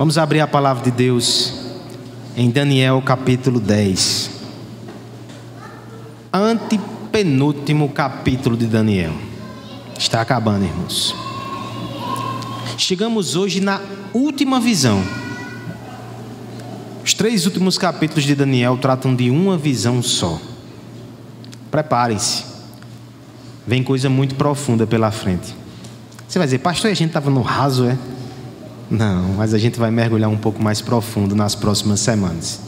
Vamos abrir a palavra de Deus em Daniel capítulo 10. Antepenúltimo capítulo de Daniel. Está acabando, irmãos. Chegamos hoje na última visão. Os três últimos capítulos de Daniel tratam de uma visão só. Preparem-se. Vem coisa muito profunda pela frente. Você vai dizer, pastor, a gente estava no raso, é? Não, mas a gente vai mergulhar um pouco mais profundo nas próximas semanas.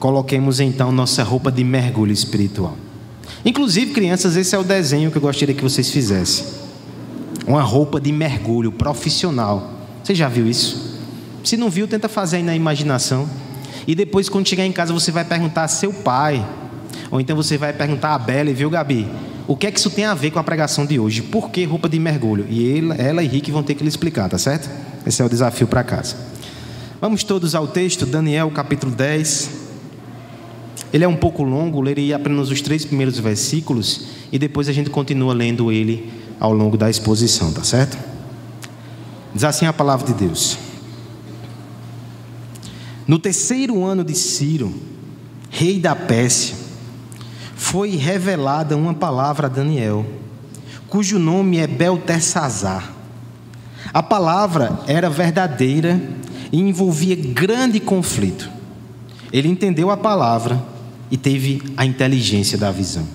Coloquemos então nossa roupa de mergulho espiritual. Inclusive, crianças, esse é o desenho que eu gostaria que vocês fizessem. Uma roupa de mergulho profissional. Você já viu isso? Se não viu, tenta fazer aí na imaginação. E depois, quando chegar em casa, você vai perguntar a seu pai. Ou então você vai perguntar a Bela, viu, Gabi? O que é que isso tem a ver com a pregação de hoje? Por que roupa de mergulho? E ele, ela e Rick vão ter que lhe explicar, tá certo? Esse é o desafio para casa. Vamos todos ao texto, Daniel capítulo 10. Ele é um pouco longo, lerei apenas os três primeiros versículos e depois a gente continua lendo ele ao longo da exposição, tá certo? Diz assim a palavra de Deus. No terceiro ano de Ciro, rei da Pérsia, foi revelada uma palavra a Daniel, cujo nome é Beltesazar. A palavra era verdadeira e envolvia grande conflito. Ele entendeu a palavra e teve a inteligência da visão.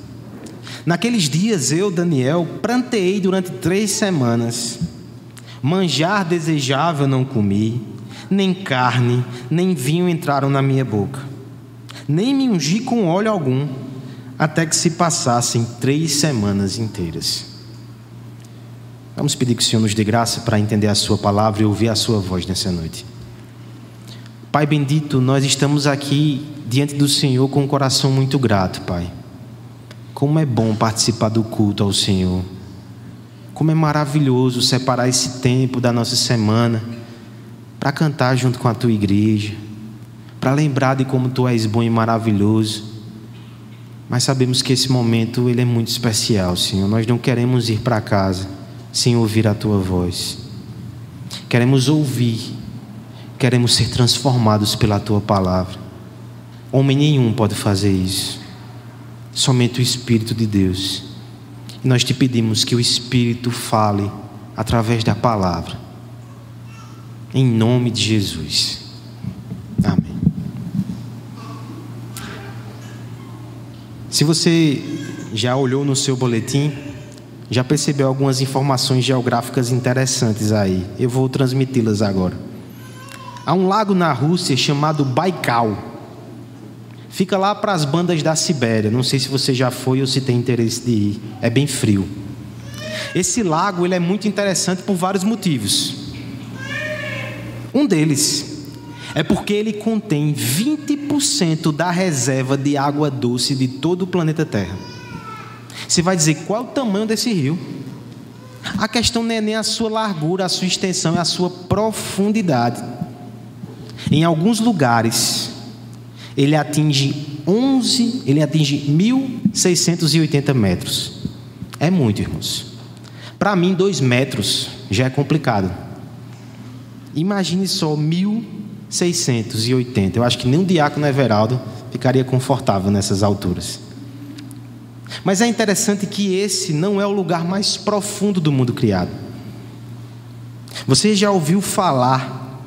Naqueles dias eu, Daniel, pranteei durante três semanas. Manjar desejável não comi, nem carne, nem vinho entraram na minha boca. Nem me ungi com óleo algum, até que se passassem três semanas inteiras. Vamos pedir que o Senhor nos dê graça para entender a Sua palavra e ouvir a Sua voz nessa noite. Pai bendito, nós estamos aqui diante do Senhor com um coração muito grato, Pai. Como é bom participar do culto ao Senhor. Como é maravilhoso separar esse tempo da nossa semana para cantar junto com a tua igreja, para lembrar de como tu és bom e maravilhoso. Mas sabemos que esse momento ele é muito especial, Senhor. Nós não queremos ir para casa sem ouvir a tua voz. Queremos ouvir, queremos ser transformados pela tua palavra. Homem nenhum pode fazer isso, somente o Espírito de Deus. E nós te pedimos que o Espírito fale através da palavra, em nome de Jesus. Amém. Se você já olhou no seu boletim, já percebeu algumas informações geográficas interessantes aí. Eu vou transmiti-las agora. Há um lago na Rússia chamado Baikal. Fica lá para as bandas da Sibéria. Não sei se você já foi ou se tem interesse de ir. É bem frio. Esse lago ele é muito interessante por vários motivos. Um deles é porque ele contém 20% da reserva de água doce de todo o planeta Terra. Você vai dizer qual o tamanho desse rio. A questão não é nem a sua largura, a sua extensão, é a sua profundidade. Em alguns lugares, ele atinge 11, ele atinge 1.680 metros. É muito, irmãos. Para mim, dois metros já é complicado. Imagine só 1.680. Eu acho que nem um diácono Everaldo ficaria confortável nessas alturas. Mas é interessante que esse não é o lugar mais profundo do mundo criado. Você já ouviu falar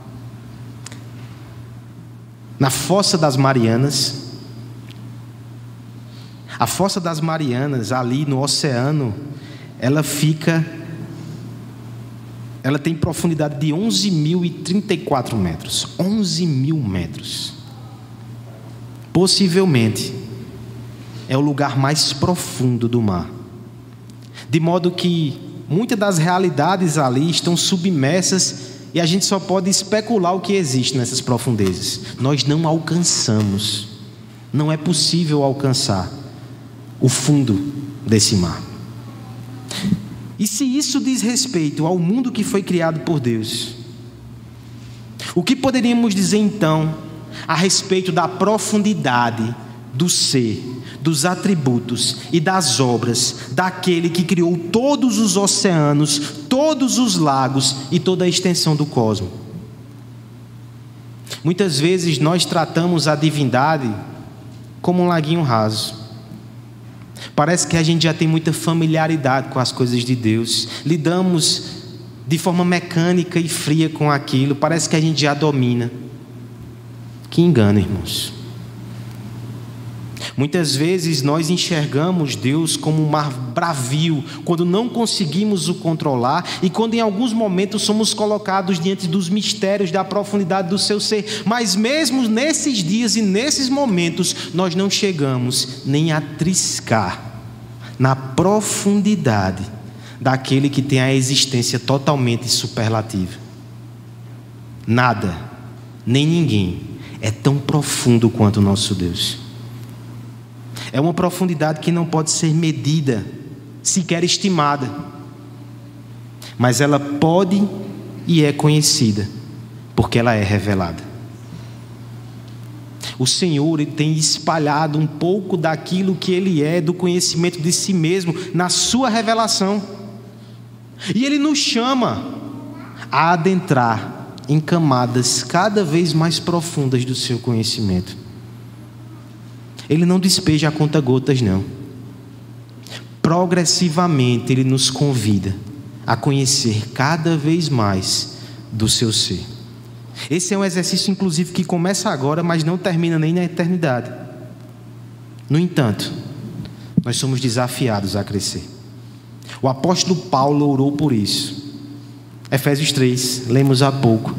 na Fossa das Marianas? A Fossa das Marianas, ali no oceano, ela fica. Ela tem profundidade de 11.034 metros. 11 mil metros. Possivelmente é o lugar mais profundo do mar. De modo que muitas das realidades ali estão submersas e a gente só pode especular o que existe nessas profundezas. Nós não alcançamos, não é possível alcançar o fundo desse mar. E se isso diz respeito ao mundo que foi criado por Deus, o que poderíamos dizer então a respeito da profundidade do ser, dos atributos e das obras daquele que criou todos os oceanos, todos os lagos e toda a extensão do cosmos. Muitas vezes nós tratamos a divindade como um laguinho raso. Parece que a gente já tem muita familiaridade com as coisas de Deus, lidamos de forma mecânica e fria com aquilo, parece que a gente já domina. Que engano, irmãos. Muitas vezes nós enxergamos Deus como um mar bravio, quando não conseguimos o controlar e quando em alguns momentos somos colocados diante dos mistérios da profundidade do seu ser. Mas mesmo nesses dias e nesses momentos, nós não chegamos nem a triscar na profundidade daquele que tem a existência totalmente superlativa. Nada, nem ninguém é tão profundo quanto o nosso Deus. É uma profundidade que não pode ser medida, sequer estimada. Mas ela pode e é conhecida, porque ela é revelada. O Senhor tem espalhado um pouco daquilo que Ele é, do conhecimento de si mesmo, na Sua revelação. E Ele nos chama a adentrar em camadas cada vez mais profundas do seu conhecimento. Ele não despeja a conta gotas, não. Progressivamente ele nos convida a conhecer cada vez mais do seu ser. Esse é um exercício, inclusive, que começa agora, mas não termina nem na eternidade. No entanto, nós somos desafiados a crescer. O apóstolo Paulo orou por isso. Efésios 3, lemos há pouco.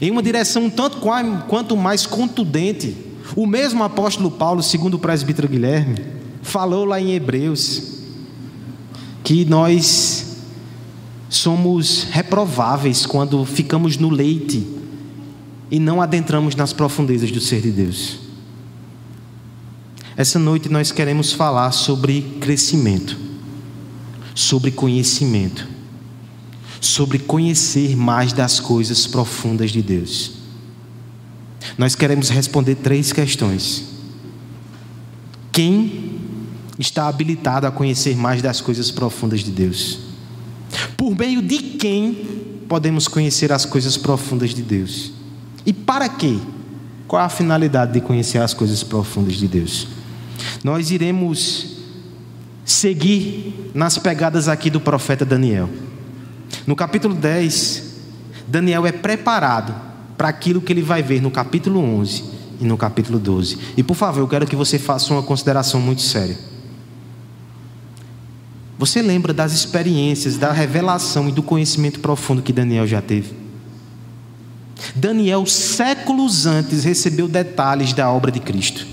Em uma direção tanto quanto mais contundente o mesmo apóstolo Paulo, segundo o presbítero Guilherme, falou lá em Hebreus que nós somos reprováveis quando ficamos no leite e não adentramos nas profundezas do ser de Deus. Essa noite nós queremos falar sobre crescimento, sobre conhecimento, sobre conhecer mais das coisas profundas de Deus. Nós queremos responder três questões. Quem está habilitado a conhecer mais das coisas profundas de Deus? Por meio de quem podemos conhecer as coisas profundas de Deus? E para quê? Qual a finalidade de conhecer as coisas profundas de Deus? Nós iremos seguir nas pegadas aqui do profeta Daniel. No capítulo 10, Daniel é preparado para aquilo que ele vai ver no capítulo 11 e no capítulo 12. E por favor, eu quero que você faça uma consideração muito séria. Você lembra das experiências, da revelação e do conhecimento profundo que Daniel já teve? Daniel, séculos antes, recebeu detalhes da obra de Cristo.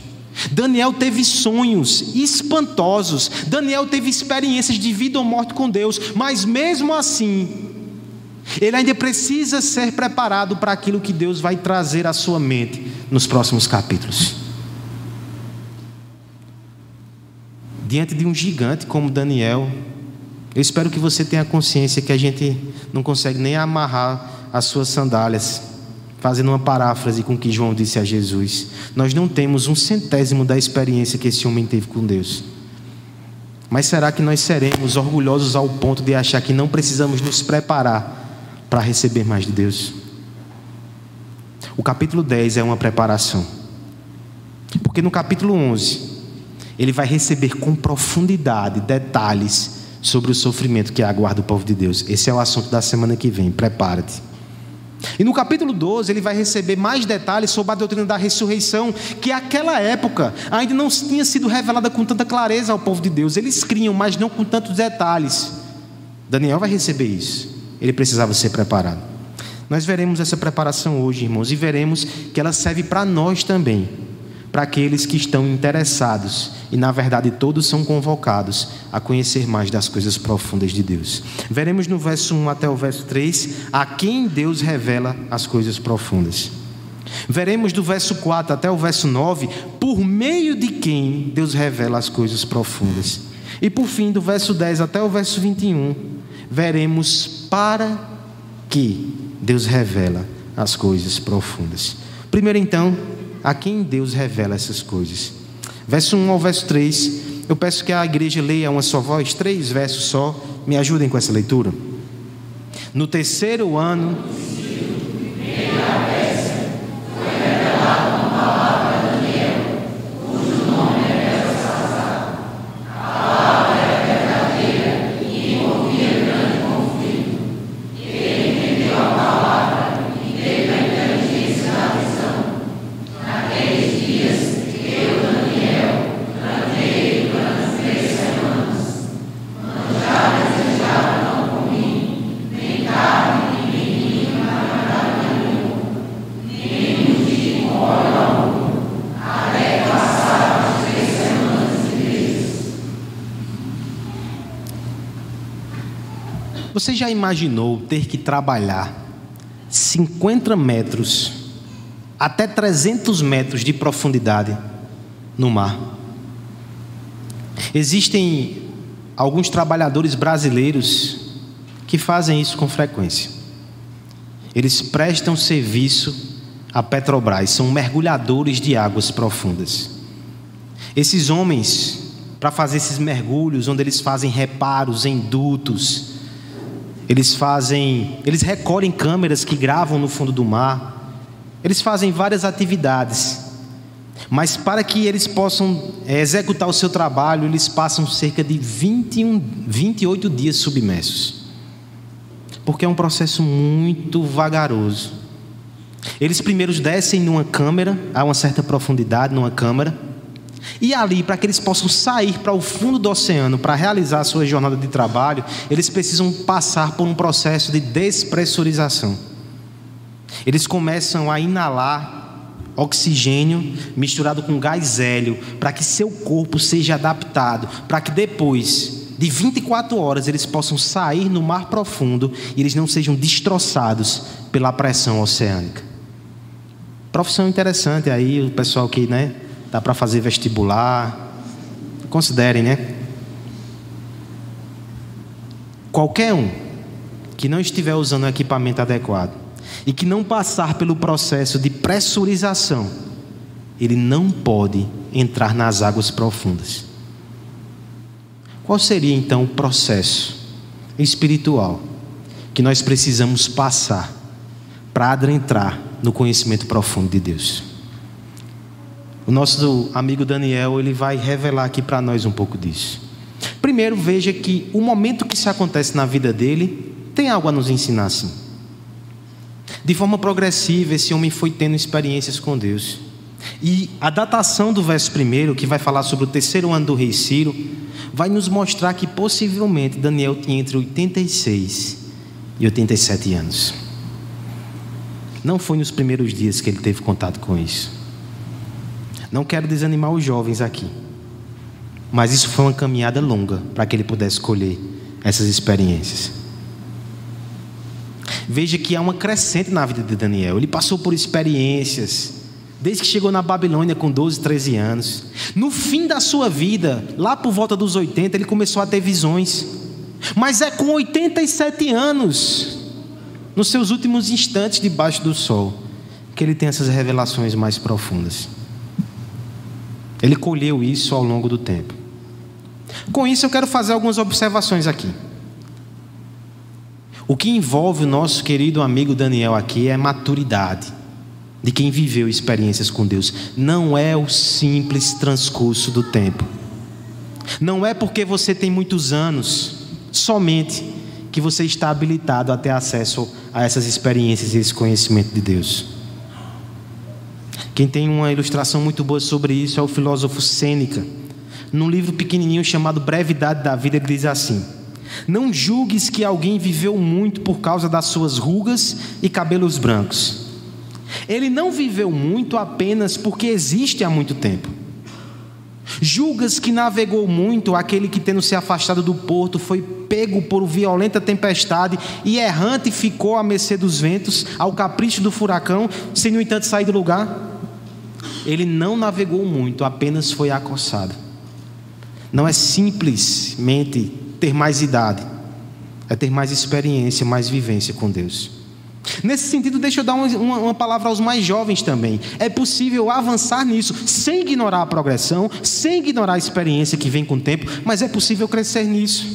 Daniel teve sonhos espantosos. Daniel teve experiências de vida ou morte com Deus. Mas mesmo assim, ele ainda precisa ser preparado para aquilo que Deus vai trazer à sua mente nos próximos capítulos. Diante de um gigante como Daniel, eu espero que você tenha consciência que a gente não consegue nem amarrar as suas sandálias, fazendo uma paráfrase com o que João disse a Jesus. Nós não temos um centésimo da experiência que esse homem teve com Deus. Mas será que nós seremos orgulhosos ao ponto de achar que não precisamos nos preparar para receber mais de Deus. O capítulo 10 é uma preparação. Porque no capítulo 11, ele vai receber com profundidade detalhes sobre o sofrimento que aguarda o povo de Deus. Esse é o assunto da semana que vem. Prepare-te. E no capítulo 12, ele vai receber mais detalhes sobre a doutrina da ressurreição, que naquela época ainda não tinha sido revelada com tanta clareza ao povo de Deus. Eles criam, mas não com tantos detalhes. Daniel vai receber isso ele precisava ser preparado. Nós veremos essa preparação hoje, irmãos, e veremos que ela serve para nós também, para aqueles que estão interessados, e na verdade todos são convocados a conhecer mais das coisas profundas de Deus. Veremos no verso 1 até o verso 3 a quem Deus revela as coisas profundas. Veremos do verso 4 até o verso 9 por meio de quem Deus revela as coisas profundas. E por fim, do verso 10 até o verso 21, veremos para que Deus revela as coisas profundas. Primeiro, então, a quem Deus revela essas coisas. Verso 1 ao verso 3, eu peço que a igreja leia uma só voz, três versos só, me ajudem com essa leitura. No terceiro ano. Já imaginou ter que trabalhar 50 metros até 300 metros de profundidade no mar? Existem alguns trabalhadores brasileiros que fazem isso com frequência. Eles prestam serviço à Petrobras, são mergulhadores de águas profundas. Esses homens, para fazer esses mergulhos, onde eles fazem reparos em dutos, eles fazem, eles recolhem câmeras que gravam no fundo do mar. Eles fazem várias atividades. Mas para que eles possam é, executar o seu trabalho, eles passam cerca de 21, 28 dias submersos. Porque é um processo muito vagaroso. Eles primeiro descem numa câmera, a uma certa profundidade, numa câmara. E ali, para que eles possam sair para o fundo do oceano para realizar a sua jornada de trabalho, eles precisam passar por um processo de despressurização. Eles começam a inalar oxigênio misturado com gás hélio para que seu corpo seja adaptado, para que depois de 24 horas eles possam sair no mar profundo e eles não sejam destroçados pela pressão oceânica. Profissão interessante aí, o pessoal que, né, dá para fazer vestibular. Considerem, né? Qualquer um que não estiver usando o equipamento adequado e que não passar pelo processo de pressurização, ele não pode entrar nas águas profundas. Qual seria então o processo espiritual que nós precisamos passar para adentrar no conhecimento profundo de Deus? O nosso amigo Daniel, ele vai revelar aqui para nós um pouco disso. Primeiro, veja que o momento que isso acontece na vida dele tem algo a nos ensinar sim. De forma progressiva, esse homem foi tendo experiências com Deus. E a datação do verso primeiro, que vai falar sobre o terceiro ano do rei Ciro, vai nos mostrar que possivelmente Daniel tinha entre 86 e 87 anos. Não foi nos primeiros dias que ele teve contato com isso. Não quero desanimar os jovens aqui, mas isso foi uma caminhada longa para que ele pudesse escolher essas experiências. Veja que há uma crescente na vida de Daniel. Ele passou por experiências, desde que chegou na Babilônia com 12, 13 anos. No fim da sua vida, lá por volta dos 80, ele começou a ter visões. Mas é com 87 anos, nos seus últimos instantes debaixo do sol, que ele tem essas revelações mais profundas. Ele colheu isso ao longo do tempo. Com isso, eu quero fazer algumas observações aqui. O que envolve o nosso querido amigo Daniel aqui é maturidade de quem viveu experiências com Deus. Não é o simples transcurso do tempo. Não é porque você tem muitos anos somente que você está habilitado a ter acesso a essas experiências e esse conhecimento de Deus. Quem tem uma ilustração muito boa sobre isso é o filósofo Sêneca. Num livro pequenininho chamado Brevidade da Vida, ele diz assim: Não julgues que alguém viveu muito por causa das suas rugas e cabelos brancos. Ele não viveu muito apenas porque existe há muito tempo. Julgas que navegou muito aquele que, tendo se afastado do porto, foi pego por violenta tempestade e errante ficou à mercê dos ventos, ao capricho do furacão, sem, no entanto, sair do lugar? Ele não navegou muito, apenas foi acossado. Não é simplesmente ter mais idade, é ter mais experiência, mais vivência com Deus. Nesse sentido, deixa eu dar uma, uma, palavra aos mais jovens também. É possível avançar nisso sem ignorar a progressão, sem ignorar a experiência que vem com o tempo, mas é possível crescer nisso.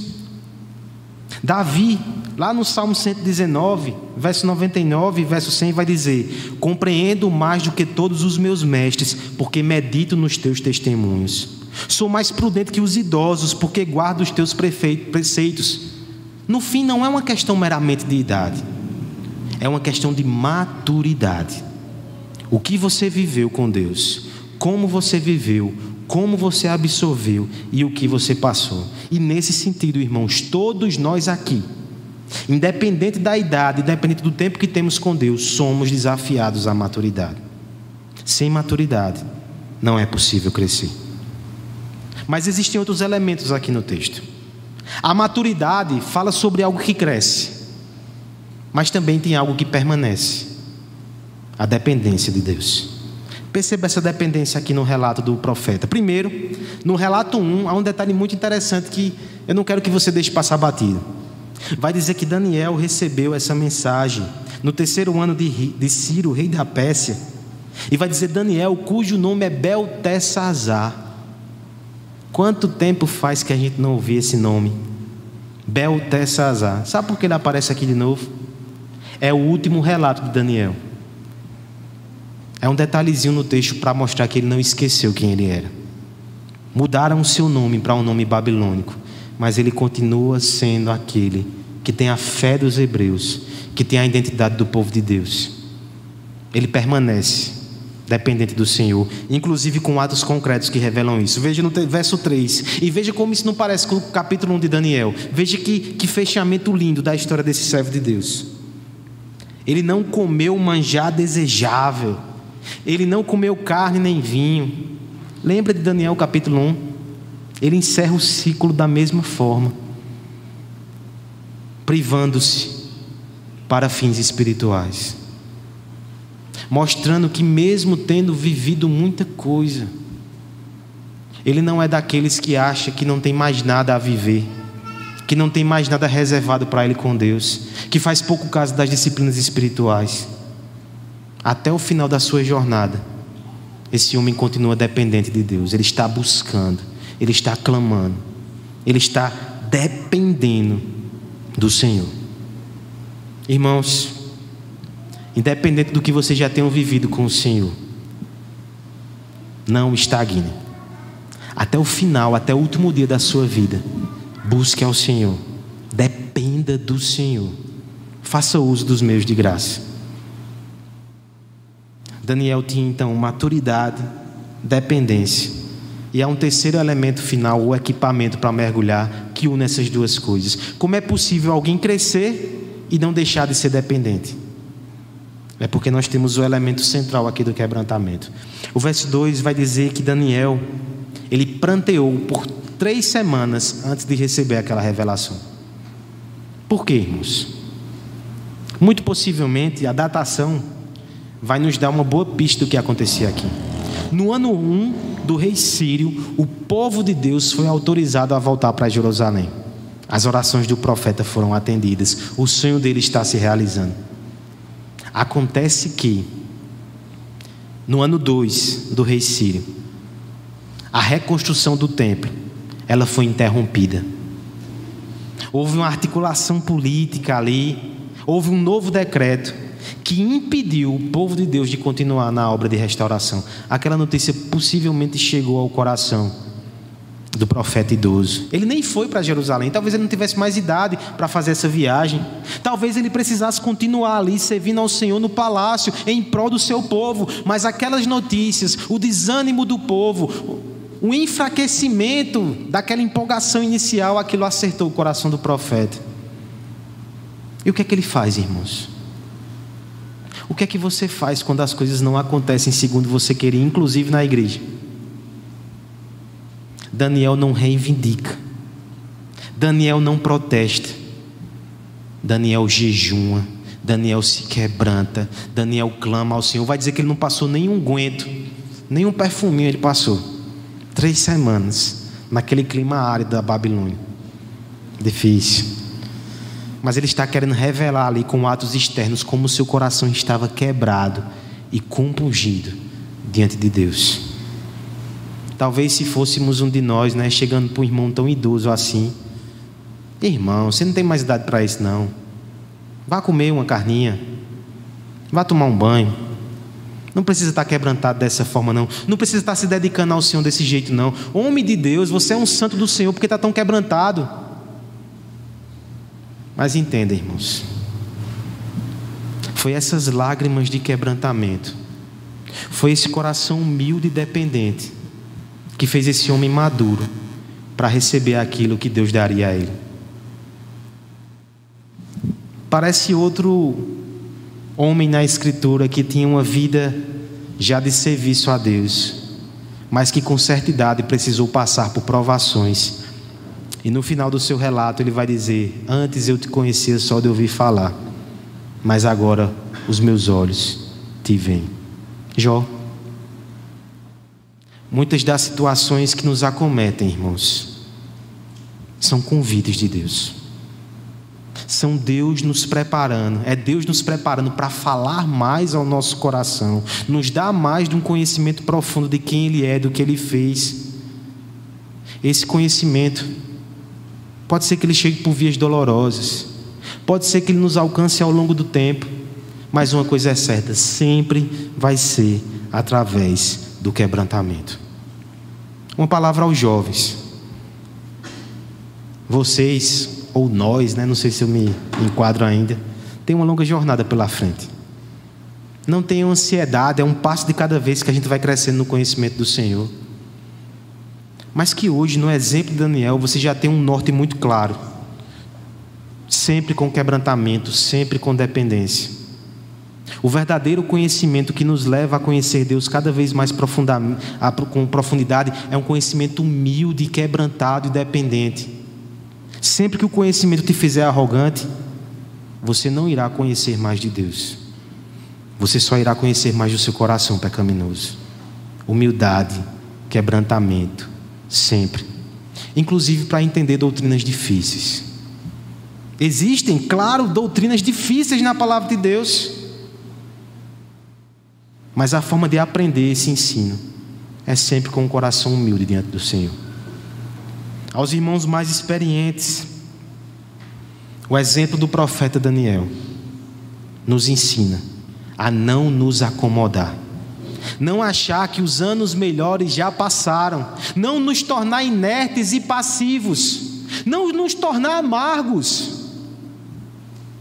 Davi, lá no Salmo 119, verso 99 verso 100, vai dizer: Compreendo mais do que todos os meus mestres, porque medito nos teus testemunhos. Sou mais prudente que os idosos, porque guardo os teus preceitos. No fim, não é uma questão meramente de idade, é uma questão de maturidade. O que você viveu com Deus, como você viveu, como você absorveu e o que você passou. E nesse sentido, irmãos, todos nós aqui, independente da idade, independente do tempo que temos com Deus, somos desafiados à maturidade. Sem maturidade, não é possível crescer. Mas existem outros elementos aqui no texto. A maturidade fala sobre algo que cresce, mas também tem algo que permanece a dependência de Deus. Perceba essa dependência aqui no relato do profeta. Primeiro, no relato 1, há um detalhe muito interessante que eu não quero que você deixe passar batido. Vai dizer que Daniel recebeu essa mensagem no terceiro ano de, de Ciro, rei da Pérsia. E vai dizer Daniel, cujo nome é Beltesazar. Quanto tempo faz que a gente não ouvia esse nome? Beltesazar. Sabe por que ele aparece aqui de novo? É o último relato de Daniel. É um detalhezinho no texto para mostrar que ele não esqueceu quem ele era. Mudaram o seu nome para um nome babilônico, mas ele continua sendo aquele que tem a fé dos hebreus, que tem a identidade do povo de Deus. Ele permanece dependente do Senhor, inclusive com atos concretos que revelam isso. Veja no verso 3, e veja como isso não parece com o capítulo 1 de Daniel. Veja que, que fechamento lindo da história desse servo de Deus. Ele não comeu manjar desejável, ele não comeu carne nem vinho. Lembra de Daniel capítulo 1? Ele encerra o ciclo da mesma forma, privando-se para fins espirituais mostrando que, mesmo tendo vivido muita coisa, ele não é daqueles que acha que não tem mais nada a viver, que não tem mais nada reservado para ele com Deus, que faz pouco caso das disciplinas espirituais. Até o final da sua jornada, esse homem continua dependente de Deus, ele está buscando, ele está clamando, ele está dependendo do Senhor. Irmãos, independente do que você já tenha vivido com o Senhor, não estagne. Até o final, até o último dia da sua vida, busque ao Senhor, dependa do Senhor, faça uso dos meios de graça. Daniel tinha então maturidade, dependência. E há um terceiro elemento final, o equipamento para mergulhar, que une essas duas coisas. Como é possível alguém crescer e não deixar de ser dependente? É porque nós temos o elemento central aqui do quebrantamento. O verso 2 vai dizer que Daniel, ele pranteou por três semanas antes de receber aquela revelação. Por quê, irmãos? Muito possivelmente a datação vai nos dar uma boa pista do que acontecia aqui. No ano 1 do rei Sírio, o povo de Deus foi autorizado a voltar para Jerusalém. As orações do profeta foram atendidas, o sonho dele está se realizando. Acontece que, no ano 2 do rei Sírio, a reconstrução do templo, ela foi interrompida. Houve uma articulação política ali, houve um novo decreto que impediu o povo de Deus de continuar na obra de restauração. Aquela notícia possivelmente chegou ao coração do profeta idoso. Ele nem foi para Jerusalém, talvez ele não tivesse mais idade para fazer essa viagem. Talvez ele precisasse continuar ali servindo ao Senhor no palácio em prol do seu povo, mas aquelas notícias, o desânimo do povo, o enfraquecimento daquela empolgação inicial, aquilo acertou o coração do profeta. E o que é que ele faz, irmãos? O que é que você faz quando as coisas não acontecem segundo você queria, inclusive na igreja? Daniel não reivindica. Daniel não protesta. Daniel jejuma. Daniel se quebranta. Daniel clama ao Senhor. Vai dizer que ele não passou nenhum guento, nenhum perfuminho ele passou. Três semanas naquele clima árido da Babilônia. Difícil. Mas ele está querendo revelar ali com atos externos como seu coração estava quebrado e compungido diante de Deus. Talvez se fôssemos um de nós, né, chegando para um irmão tão idoso assim, irmão, você não tem mais idade para isso não. Vá comer uma carninha, vá tomar um banho. Não precisa estar quebrantado dessa forma, não. Não precisa estar se dedicando ao Senhor desse jeito, não. Homem de Deus, você é um santo do Senhor porque está tão quebrantado. Mas entenda, irmãos. Foi essas lágrimas de quebrantamento. Foi esse coração humilde e dependente que fez esse homem maduro para receber aquilo que Deus daria a ele. Parece outro homem na Escritura que tinha uma vida já de serviço a Deus, mas que com certa idade precisou passar por provações E no final do seu relato ele vai dizer: Antes eu te conhecia só de ouvir falar, mas agora os meus olhos te veem. Jó. Muitas das situações que nos acometem, irmãos, são convites de Deus. São Deus nos preparando, é Deus nos preparando para falar mais ao nosso coração, nos dar mais de um conhecimento profundo de quem Ele é, do que Ele fez. Esse conhecimento pode ser que ele chegue por vias dolorosas, pode ser que ele nos alcance ao longo do tempo, mas uma coisa é certa: sempre vai ser através do quebrantamento. Uma palavra aos jovens. Vocês, ou nós, né, não sei se eu me enquadro ainda, tem uma longa jornada pela frente. Não tenham ansiedade, é um passo de cada vez que a gente vai crescendo no conhecimento do Senhor. Mas que hoje, no exemplo de Daniel, você já tem um norte muito claro. Sempre com quebrantamento, sempre com dependência. O verdadeiro conhecimento que nos leva a conhecer Deus cada vez mais com profundidade é um conhecimento humilde, quebrantado e dependente. Sempre que o conhecimento te fizer arrogante, você não irá conhecer mais de Deus. Você só irá conhecer mais do seu coração pecaminoso. Humildade, quebrantamento, sempre. Inclusive para entender doutrinas difíceis. Existem, claro, doutrinas difíceis na palavra de Deus. Mas a forma de aprender esse ensino é sempre com o um coração humilde diante do Senhor. Aos irmãos mais experientes, o exemplo do profeta Daniel nos ensina a não nos acomodar, não achar que os anos melhores já passaram, não nos tornar inertes e passivos, não nos tornar amargos,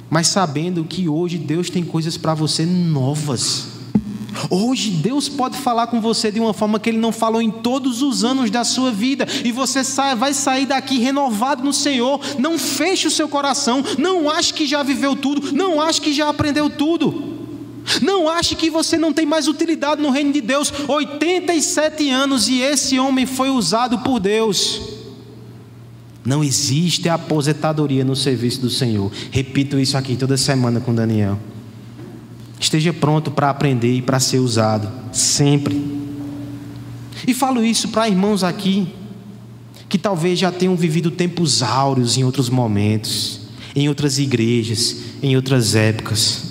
mas sabendo que hoje Deus tem coisas para você novas. Hoje Deus pode falar com você de uma forma que Ele não falou em todos os anos da sua vida, e você vai sair daqui renovado no Senhor. Não feche o seu coração, não ache que já viveu tudo, não ache que já aprendeu tudo. Não ache que você não tem mais utilidade no reino de Deus. 87 anos e esse homem foi usado por Deus. Não existe aposentadoria no serviço do Senhor. Repito isso aqui toda semana com Daniel. Esteja pronto para aprender e para ser usado, sempre. E falo isso para irmãos aqui que talvez já tenham vivido tempos áureos em outros momentos, em outras igrejas, em outras épocas.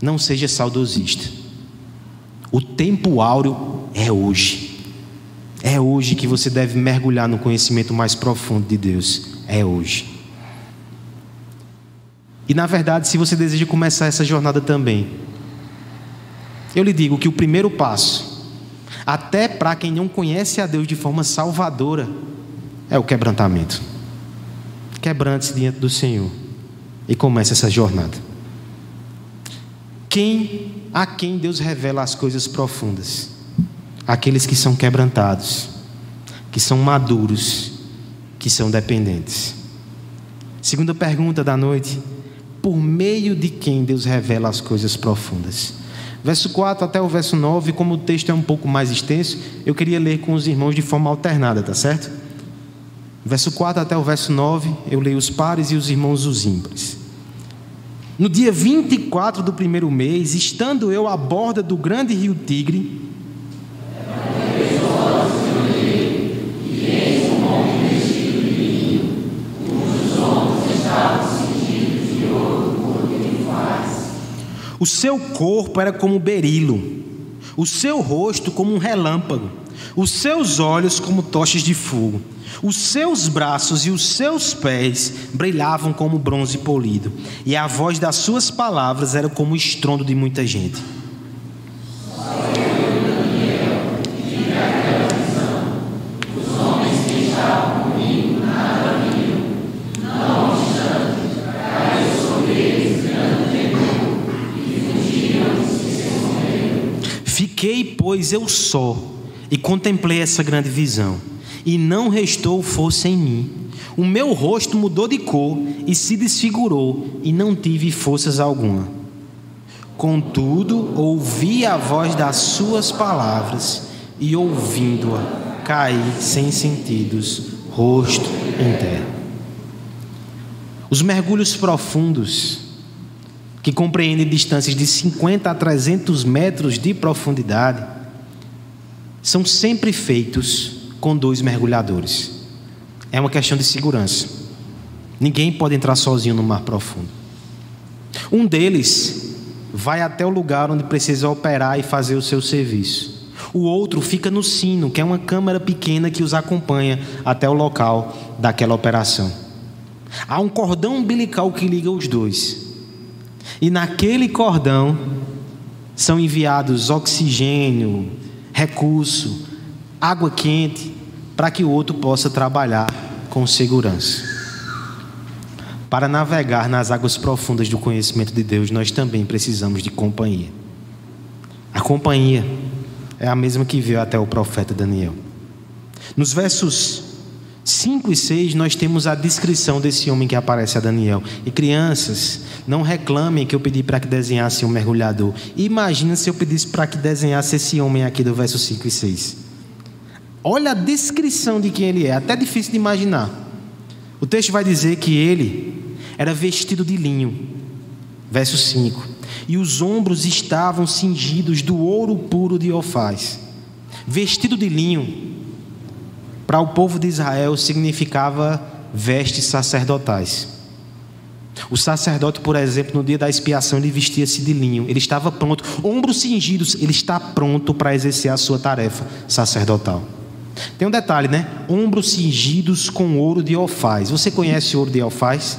Não seja saudosista. O tempo áureo é hoje. É hoje que você deve mergulhar no conhecimento mais profundo de Deus. É hoje. E na verdade, se você deseja começar essa jornada também, eu lhe digo que o primeiro passo, até para quem não conhece a Deus de forma salvadora, é o quebrantamento. Quebrante-se diante do Senhor e comece essa jornada. Quem a quem Deus revela as coisas profundas? Aqueles que são quebrantados, que são maduros, que são dependentes. Segunda pergunta da noite: por meio de quem Deus revela as coisas profundas. Verso 4 até o verso 9, como o texto é um pouco mais extenso, eu queria ler com os irmãos de forma alternada, tá certo? Verso 4 até o verso 9, eu leio os pares e os irmãos os ímpares. No dia 24 do primeiro mês, estando eu à borda do grande rio Tigre, O seu corpo era como berilo, o seu rosto como um relâmpago, os seus olhos como tochas de fogo, os seus braços e os seus pés brilhavam como bronze polido, e a voz das suas palavras era como o estrondo de muita gente. Fiquei, pois, eu só, e contemplei essa grande visão, e não restou força em mim. O meu rosto mudou de cor e se desfigurou, e não tive forças alguma. Contudo, ouvi a voz das suas palavras, e ouvindo-a, caí sem sentidos rosto em terra. Os mergulhos profundos, que compreendem distâncias de 50 a 300 metros de profundidade, são sempre feitos com dois mergulhadores. É uma questão de segurança. Ninguém pode entrar sozinho no mar profundo. Um deles vai até o lugar onde precisa operar e fazer o seu serviço. O outro fica no sino, que é uma câmara pequena que os acompanha até o local daquela operação. Há um cordão umbilical que liga os dois. E naquele cordão são enviados oxigênio, recurso, água quente, para que o outro possa trabalhar com segurança. Para navegar nas águas profundas do conhecimento de Deus, nós também precisamos de companhia. A companhia é a mesma que veio até o profeta Daniel. Nos versos 5 e 6, nós temos a descrição desse homem que aparece a Daniel. E crianças, não reclamem que eu pedi para que desenhasse um mergulhador. Imagina se eu pedisse para que desenhasse esse homem aqui do verso 5 e 6. Olha a descrição de quem ele é, até difícil de imaginar. O texto vai dizer que ele era vestido de linho. Verso 5. E os ombros estavam cingidos do ouro puro de Ofaz. Vestido de linho, para o povo de Israel, significava vestes sacerdotais. O sacerdote, por exemplo, no dia da expiação, ele vestia-se de linho, ele estava pronto, ombros cingidos, ele está pronto para exercer a sua tarefa sacerdotal. Tem um detalhe, né? Ombros cingidos com ouro de Ofaz. Você conhece o ouro de Ofaz?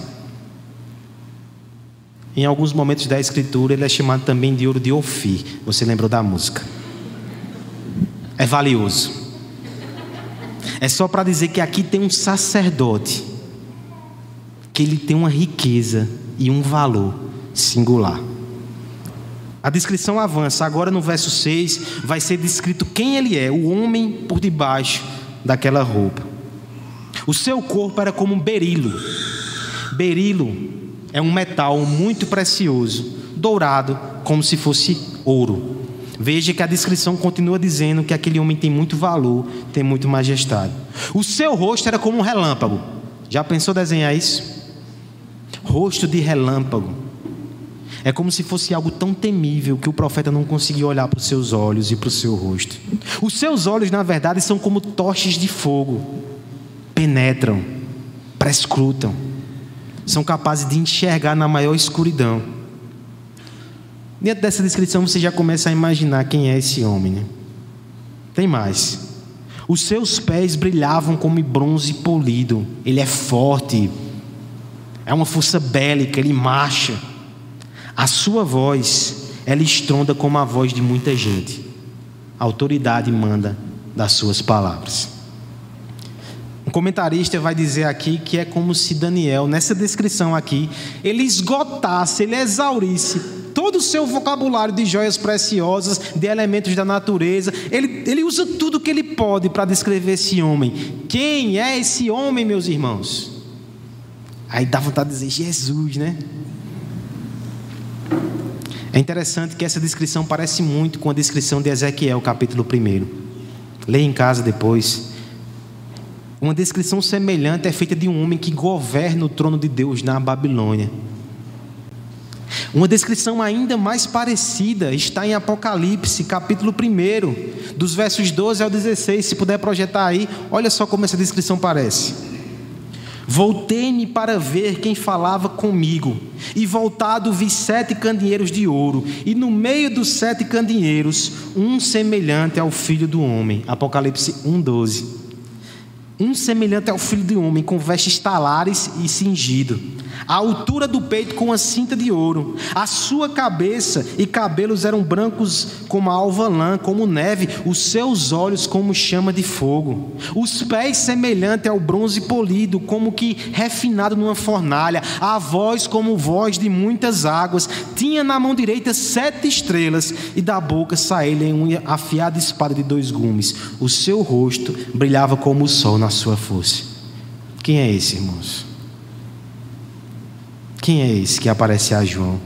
Em alguns momentos da escritura, ele é chamado também de ouro de Ofir. Você lembrou da música? É valioso. É só para dizer que aqui tem um sacerdote que ele tem uma riqueza e um valor singular. A descrição avança. Agora no verso 6 vai ser descrito quem ele é, o homem por debaixo daquela roupa. O seu corpo era como um berilo. Berilo é um metal muito precioso, dourado, como se fosse ouro. Veja que a descrição continua dizendo que aquele homem tem muito valor, tem muito majestade. O seu rosto era como um relâmpago. Já pensou desenhar isso? Rosto de relâmpago. É como se fosse algo tão temível que o profeta não conseguia olhar para os seus olhos e para o seu rosto. Os seus olhos, na verdade, são como tochas de fogo, penetram, prescrutam, são capazes de enxergar na maior escuridão. Dentro dessa descrição você já começa a imaginar quem é esse homem. Né? Tem mais. Os seus pés brilhavam como bronze polido. Ele é forte, é uma força bélica, ele marcha. A sua voz, ela estronda como a voz de muita gente. A autoridade manda das suas palavras. Um comentarista vai dizer aqui que é como se Daniel, nessa descrição aqui, ele esgotasse, ele exaurisse todo o seu vocabulário de joias preciosas, de elementos da natureza. Ele, ele usa tudo que ele pode para descrever esse homem. Quem é esse homem, meus irmãos? Aí dá vontade de dizer Jesus, né? É interessante que essa descrição parece muito com a descrição de Ezequiel, capítulo 1. Leia em casa depois. Uma descrição semelhante é feita de um homem que governa o trono de Deus na Babilônia. Uma descrição ainda mais parecida está em Apocalipse, capítulo 1, dos versos 12 ao 16. Se puder projetar aí, olha só como essa descrição parece. Voltei-me para ver quem falava comigo, e voltado vi sete candeeiros de ouro, e no meio dos sete candeeiros, um semelhante ao filho do homem. Apocalipse 1,12. Um semelhante ao filho do homem, com vestes talares e cingido a altura do peito com a cinta de ouro. A sua cabeça e cabelos eram brancos como a alva lã, como neve, os seus olhos como chama de fogo. Os pés semelhante ao bronze polido, como que refinado numa fornalha. A voz como voz de muitas águas. Tinha na mão direita sete estrelas e da boca saía-lhe uma afiada espada de dois gumes. O seu rosto brilhava como o sol na sua força. Quem é esse, irmãos? Quem é esse que aparece a João,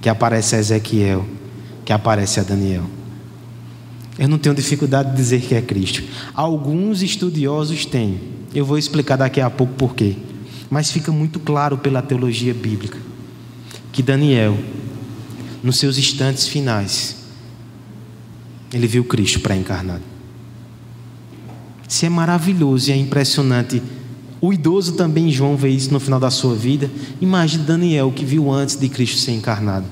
que aparece a Ezequiel, que aparece a Daniel? Eu não tenho dificuldade de dizer que é Cristo. Alguns estudiosos têm. Eu vou explicar daqui a pouco por quê. Mas fica muito claro pela teologia bíblica que Daniel, nos seus instantes finais, ele viu Cristo pré-encarnado. Isso é maravilhoso e é impressionante. O idoso também, João, vê isso no final da sua vida. Imagine Daniel, que viu antes de Cristo ser encarnado.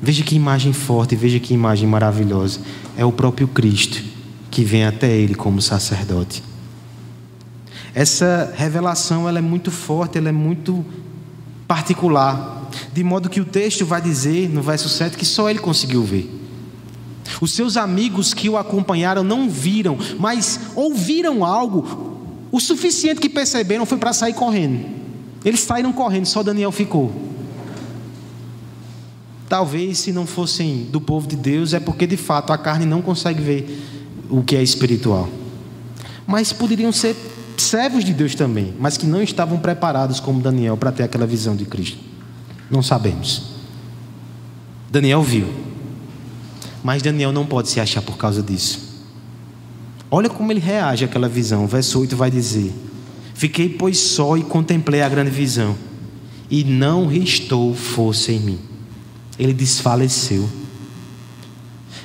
Veja que imagem forte, veja que imagem maravilhosa. É o próprio Cristo que vem até ele como sacerdote. Essa revelação ela é muito forte, ela é muito particular, de modo que o texto vai dizer no verso 7 que só ele conseguiu ver. Os seus amigos que o acompanharam não viram, mas ouviram algo o suficiente que perceberam foi para sair correndo. Eles saíram correndo, só Daniel ficou. Talvez se não fossem do povo de Deus, é porque de fato a carne não consegue ver o que é espiritual. Mas poderiam ser servos de Deus também, mas que não estavam preparados como Daniel para ter aquela visão de Cristo. Não sabemos. Daniel viu. Mas Daniel não pode se achar por causa disso. Olha como ele reage àquela visão. Verso 8 vai dizer: Fiquei, pois, só e contemplei a grande visão, e não restou força em mim ele desfaleceu.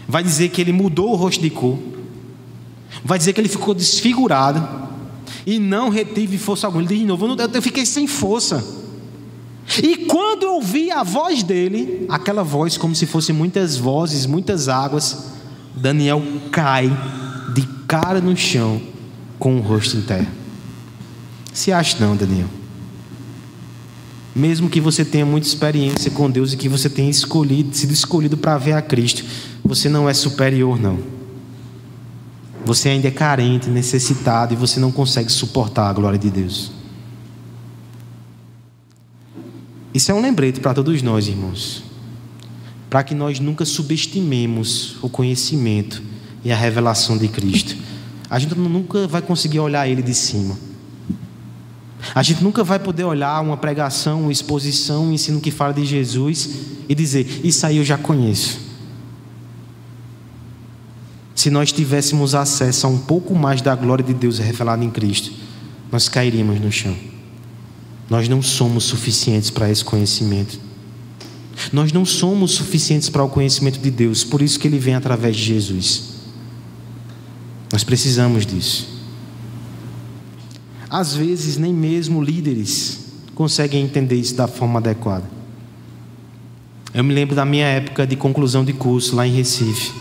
Vai dizer que ele mudou o rosto de cor. Vai dizer que ele ficou desfigurado. E não retive força alguma. Ele diz de novo: eu fiquei sem força. E quando eu ouvi a voz dele, aquela voz como se fossem muitas vozes, muitas águas, Daniel cai cara no chão com o rosto em terra. Se acha não, Daniel mesmo que você tenha muita experiência com Deus e que você tenha escolhido, sido escolhido para ver a Cristo, você não é superior, não. Você ainda é carente, necessitado e você não consegue suportar a glória de Deus. Isso é um lembrete para todos nós, irmãos, para que nós nunca subestimemos o conhecimento e a revelação de Cristo. A gente nunca vai conseguir olhar Ele de cima. A gente nunca vai poder olhar uma pregação, uma exposição, um ensino que fala de Jesus e dizer: Isso aí eu já conheço. Se nós tivéssemos acesso a um pouco mais da glória de Deus revelada em Cristo, nós cairíamos no chão. Nós não somos suficientes para esse conhecimento. Nós não somos suficientes para o conhecimento de Deus, por isso que ele vem através de Jesus. Nós precisamos disso. Às vezes, nem mesmo líderes conseguem entender isso da forma adequada. Eu me lembro da minha época de conclusão de curso lá em Recife.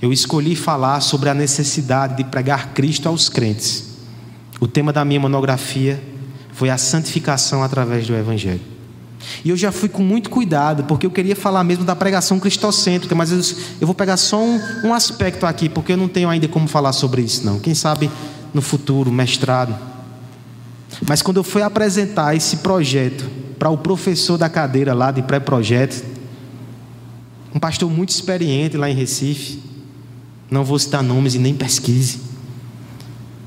Eu escolhi falar sobre a necessidade de pregar Cristo aos crentes. O tema da minha monografia foi a santificação através do Evangelho. E eu já fui com muito cuidado, porque eu queria falar mesmo da pregação cristocêntrica, mas eu, eu vou pegar só um, um aspecto aqui, porque eu não tenho ainda como falar sobre isso, não. Quem sabe no futuro, mestrado. Mas quando eu fui apresentar esse projeto para o professor da cadeira lá de pré-projeto, um pastor muito experiente lá em Recife, não vou citar nomes e nem pesquise,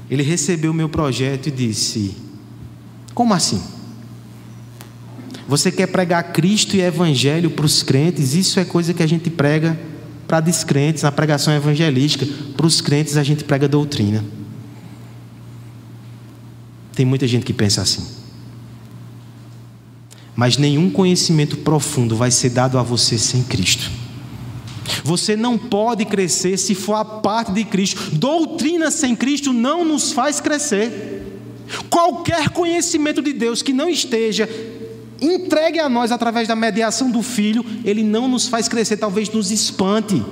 ele recebeu o meu projeto e disse: Como assim? Você quer pregar Cristo e Evangelho para os crentes? Isso é coisa que a gente prega para descrentes, na pregação evangelística. Para os crentes a gente prega doutrina. Tem muita gente que pensa assim. Mas nenhum conhecimento profundo vai ser dado a você sem Cristo. Você não pode crescer se for a parte de Cristo. Doutrina sem Cristo não nos faz crescer. Qualquer conhecimento de Deus que não esteja entregue a nós através da mediação do Filho, ele não nos faz crescer, talvez nos espante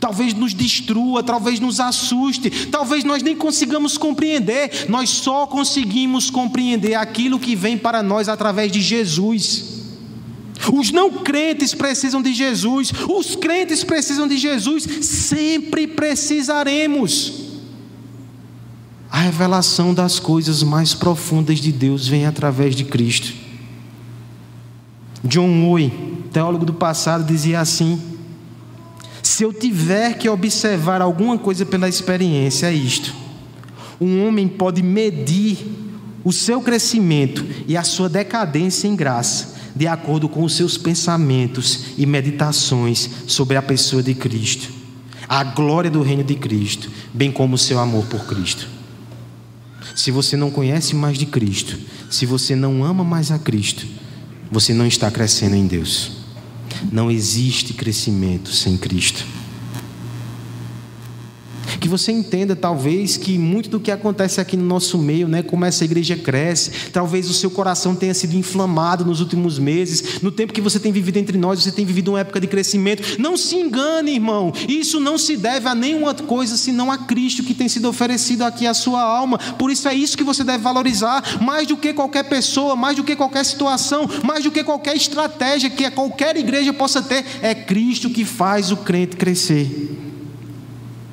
talvez nos destrua, talvez nos assuste, talvez nós nem consigamos compreender. Nós só conseguimos compreender aquilo que vem para nós através de Jesus. Os não crentes precisam de Jesus, os crentes precisam de Jesus, sempre precisaremos. A revelação das coisas mais profundas de Deus vem através de Cristo. John Owen, teólogo do passado, dizia assim: se eu tiver que observar alguma coisa pela experiência, é isto. Um homem pode medir o seu crescimento e a sua decadência em graça, de acordo com os seus pensamentos e meditações sobre a pessoa de Cristo, a glória do reino de Cristo, bem como o seu amor por Cristo. Se você não conhece mais de Cristo, se você não ama mais a Cristo, você não está crescendo em Deus. Não existe crescimento sem Cristo que você entenda talvez que muito do que acontece aqui no nosso meio, né, como essa igreja cresce, talvez o seu coração tenha sido inflamado nos últimos meses, no tempo que você tem vivido entre nós, você tem vivido uma época de crescimento. Não se engane, irmão, isso não se deve a nenhuma coisa senão a Cristo que tem sido oferecido aqui à sua alma. Por isso é isso que você deve valorizar, mais do que qualquer pessoa, mais do que qualquer situação, mais do que qualquer estratégia que qualquer igreja possa ter, é Cristo que faz o crente crescer.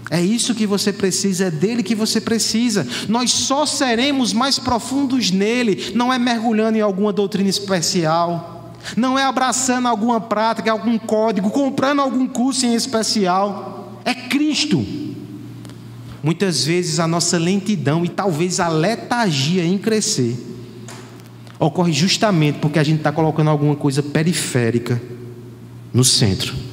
É isso que você precisa, é dele que você precisa. Nós só seremos mais profundos nele, não é mergulhando em alguma doutrina especial, não é abraçando alguma prática, algum código, comprando algum curso em especial. É Cristo. Muitas vezes a nossa lentidão e talvez a letargia em crescer ocorre justamente porque a gente está colocando alguma coisa periférica no centro.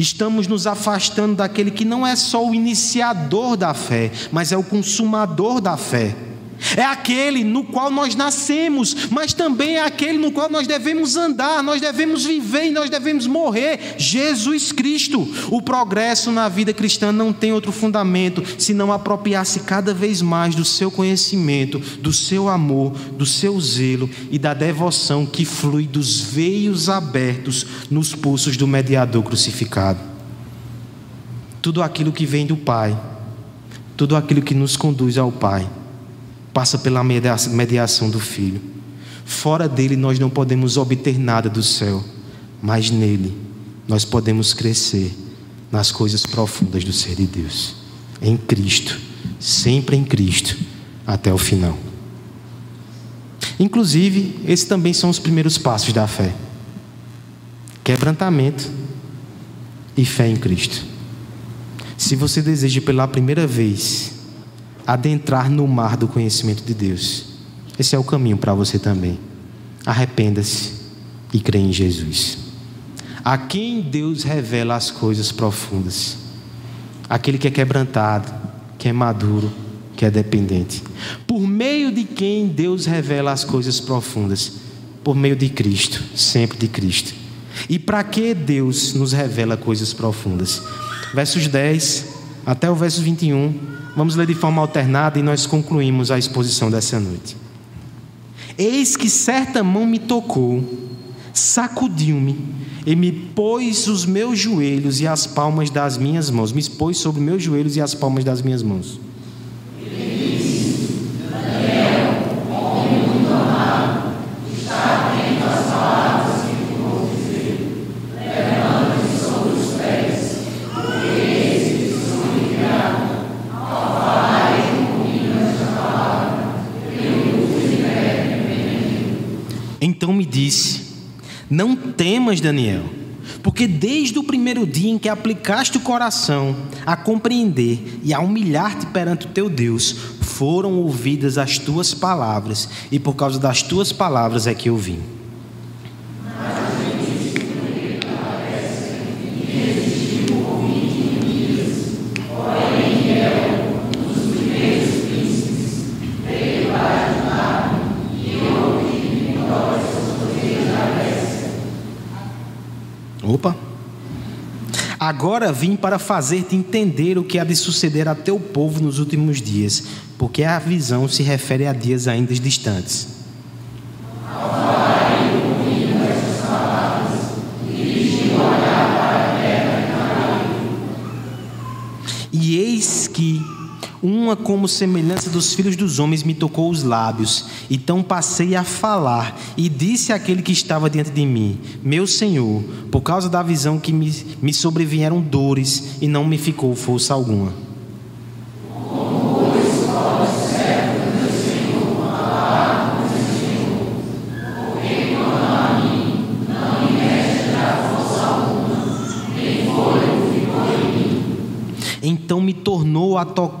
Estamos nos afastando daquele que não é só o iniciador da fé, mas é o consumador da fé. É aquele no qual nós nascemos, mas também é aquele no qual nós devemos andar, nós devemos viver e nós devemos morrer. Jesus Cristo. O progresso na vida cristã não tem outro fundamento senão apropriar-se cada vez mais do seu conhecimento, do seu amor, do seu zelo e da devoção que flui dos veios abertos nos pulsos do mediador crucificado. Tudo aquilo que vem do Pai, tudo aquilo que nos conduz ao Pai passa pela mediação do Filho. Fora dele nós não podemos obter nada do céu, mas nele nós podemos crescer nas coisas profundas do ser de Deus. Em Cristo, sempre em Cristo, até o final. Inclusive, esses também são os primeiros passos da fé: quebrantamento e fé em Cristo. Se você deseja pela primeira vez adentrar no mar do conhecimento de Deus. Esse é o caminho para você também. Arrependa-se e crê em Jesus. A quem Deus revela as coisas profundas. Aquele que é quebrantado, que é maduro, que é dependente. Por meio de quem Deus revela as coisas profundas? Por meio de Cristo, sempre de Cristo. E para que Deus nos revela coisas profundas? Versos 10 até o verso 21 Vamos ler de forma alternada e nós concluímos a exposição dessa noite. Eis que certa mão me tocou, sacudiu-me e me pôs os meus joelhos e as palmas das minhas mãos, me pôs sobre meus joelhos e as palmas das minhas mãos. Então me disse: Não temas, Daniel, porque desde o primeiro dia em que aplicaste o coração a compreender e a humilhar-te perante o teu Deus, foram ouvidas as tuas palavras, e por causa das tuas palavras é que eu vim. Agora vim para fazer-te entender o que há de suceder a teu povo nos últimos dias, porque a visão se refere a dias ainda distantes. E eis que uma como semelhança dos filhos dos homens me tocou os lábios. Então passei a falar e disse àquele que estava diante de mim: Meu Senhor, por causa da visão que me, me sobrevieram dores e não me ficou força alguma.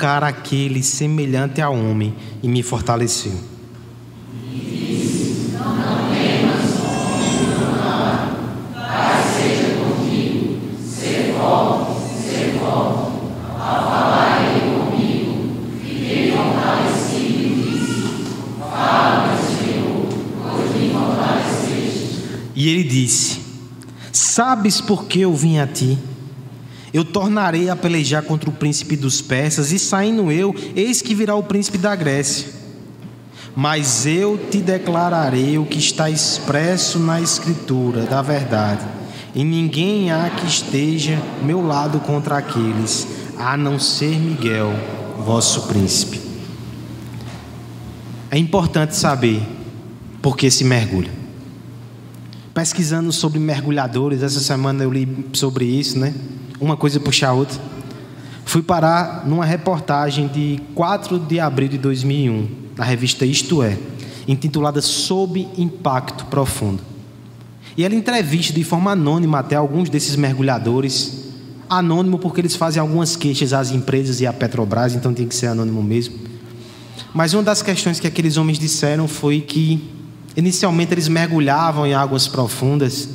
tocar aquele semelhante a homem e me fortaleceu. Não não seja contigo, falar comigo, fala, Senhor, pois me. E ele disse, sabes por que eu vim a ti? Eu tornarei a pelejar contra o príncipe dos persas, e saindo eu, eis que virá o príncipe da Grécia. Mas eu te declararei o que está expresso na Escritura da verdade, e ninguém há que esteja meu lado contra aqueles, a não ser Miguel, vosso príncipe. É importante saber por que se mergulha. Pesquisando sobre mergulhadores, essa semana eu li sobre isso, né? Uma coisa puxa a outra. Fui parar numa reportagem de 4 de abril de 2001, na revista Isto É, intitulada Sob Impacto Profundo. E ela entrevista de forma anônima até alguns desses mergulhadores, anônimo porque eles fazem algumas queixas às empresas e à Petrobras, então tem que ser anônimo mesmo. Mas uma das questões que aqueles homens disseram foi que inicialmente eles mergulhavam em águas profundas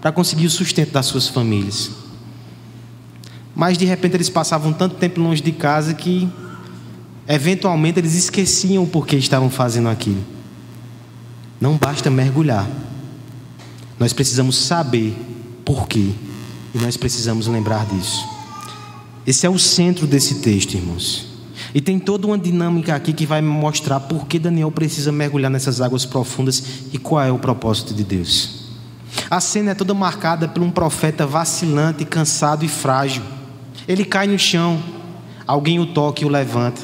para conseguir o sustento das suas famílias. Mas de repente eles passavam tanto tempo longe de casa que eventualmente eles esqueciam o porquê estavam fazendo aquilo. Não basta mergulhar. Nós precisamos saber porquê e nós precisamos lembrar disso. Esse é o centro desse texto, irmãos. E tem toda uma dinâmica aqui que vai mostrar por que Daniel precisa mergulhar nessas águas profundas e qual é o propósito de Deus. A cena é toda marcada por um profeta vacilante, cansado e frágil. Ele cai no chão, alguém o toca e o levanta.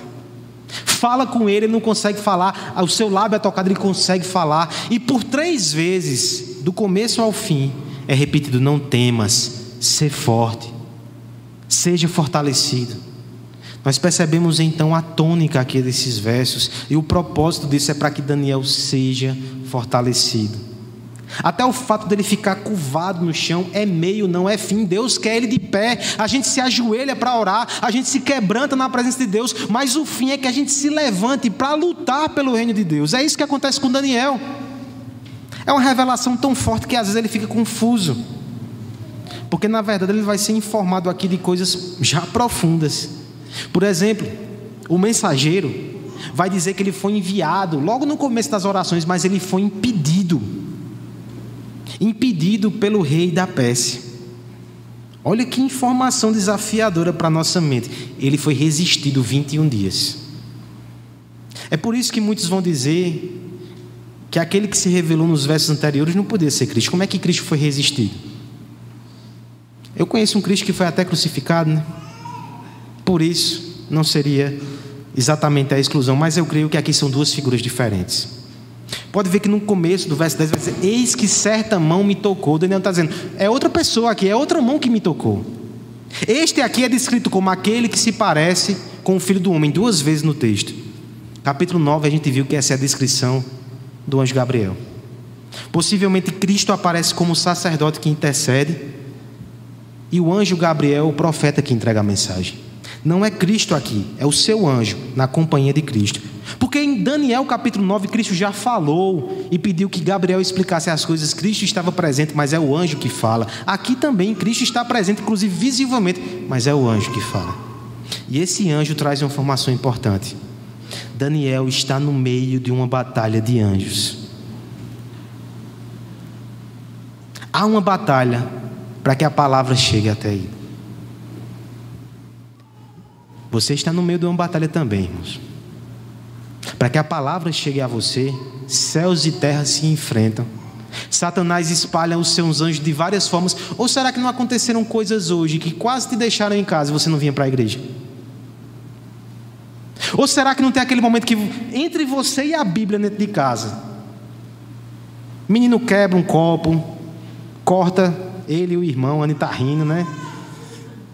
Fala com ele, ele não consegue falar, o seu lábio é tocado, ele consegue falar. E por três vezes, do começo ao fim, é repetido: Não temas, ser forte, seja fortalecido. Nós percebemos então a tônica aqui desses versos, e o propósito disso é para que Daniel seja fortalecido. Até o fato dele ficar curvado no chão é meio, não é fim. Deus quer ele de pé. A gente se ajoelha para orar, a gente se quebranta na presença de Deus, mas o fim é que a gente se levante para lutar pelo reino de Deus. É isso que acontece com Daniel. É uma revelação tão forte que às vezes ele fica confuso. Porque na verdade ele vai ser informado aqui de coisas já profundas. Por exemplo, o mensageiro vai dizer que ele foi enviado logo no começo das orações, mas ele foi impedido impedido pelo rei da Pérsia. Olha que informação desafiadora para a nossa mente. Ele foi resistido 21 dias. É por isso que muitos vão dizer que aquele que se revelou nos versos anteriores não podia ser Cristo. Como é que Cristo foi resistido? Eu conheço um Cristo que foi até crucificado, né? Por isso, não seria exatamente a exclusão, mas eu creio que aqui são duas figuras diferentes. Pode ver que no começo do verso 10 vai dizer: Eis que certa mão me tocou. Daniel está dizendo: É outra pessoa aqui, é outra mão que me tocou. Este aqui é descrito como aquele que se parece com o filho do homem, duas vezes no texto. Capítulo 9, a gente viu que essa é a descrição do anjo Gabriel. Possivelmente Cristo aparece como o sacerdote que intercede e o anjo Gabriel, o profeta que entrega a mensagem. Não é Cristo aqui, é o seu anjo na companhia de Cristo. Porque em Daniel capítulo 9, Cristo já falou e pediu que Gabriel explicasse as coisas. Cristo estava presente, mas é o anjo que fala. Aqui também Cristo está presente, inclusive visivelmente, mas é o anjo que fala. E esse anjo traz uma informação importante. Daniel está no meio de uma batalha de anjos. Há uma batalha para que a palavra chegue até aí. Você está no meio de uma batalha também, irmãos. Para que a palavra chegue a você, céus e terra se enfrentam. Satanás espalha os seus anjos de várias formas. Ou será que não aconteceram coisas hoje que quase te deixaram em casa e você não vinha para a igreja? Ou será que não tem aquele momento que entre você e a Bíblia dentro de casa? Menino quebra um copo, corta ele e o irmão, Anny está rindo, né?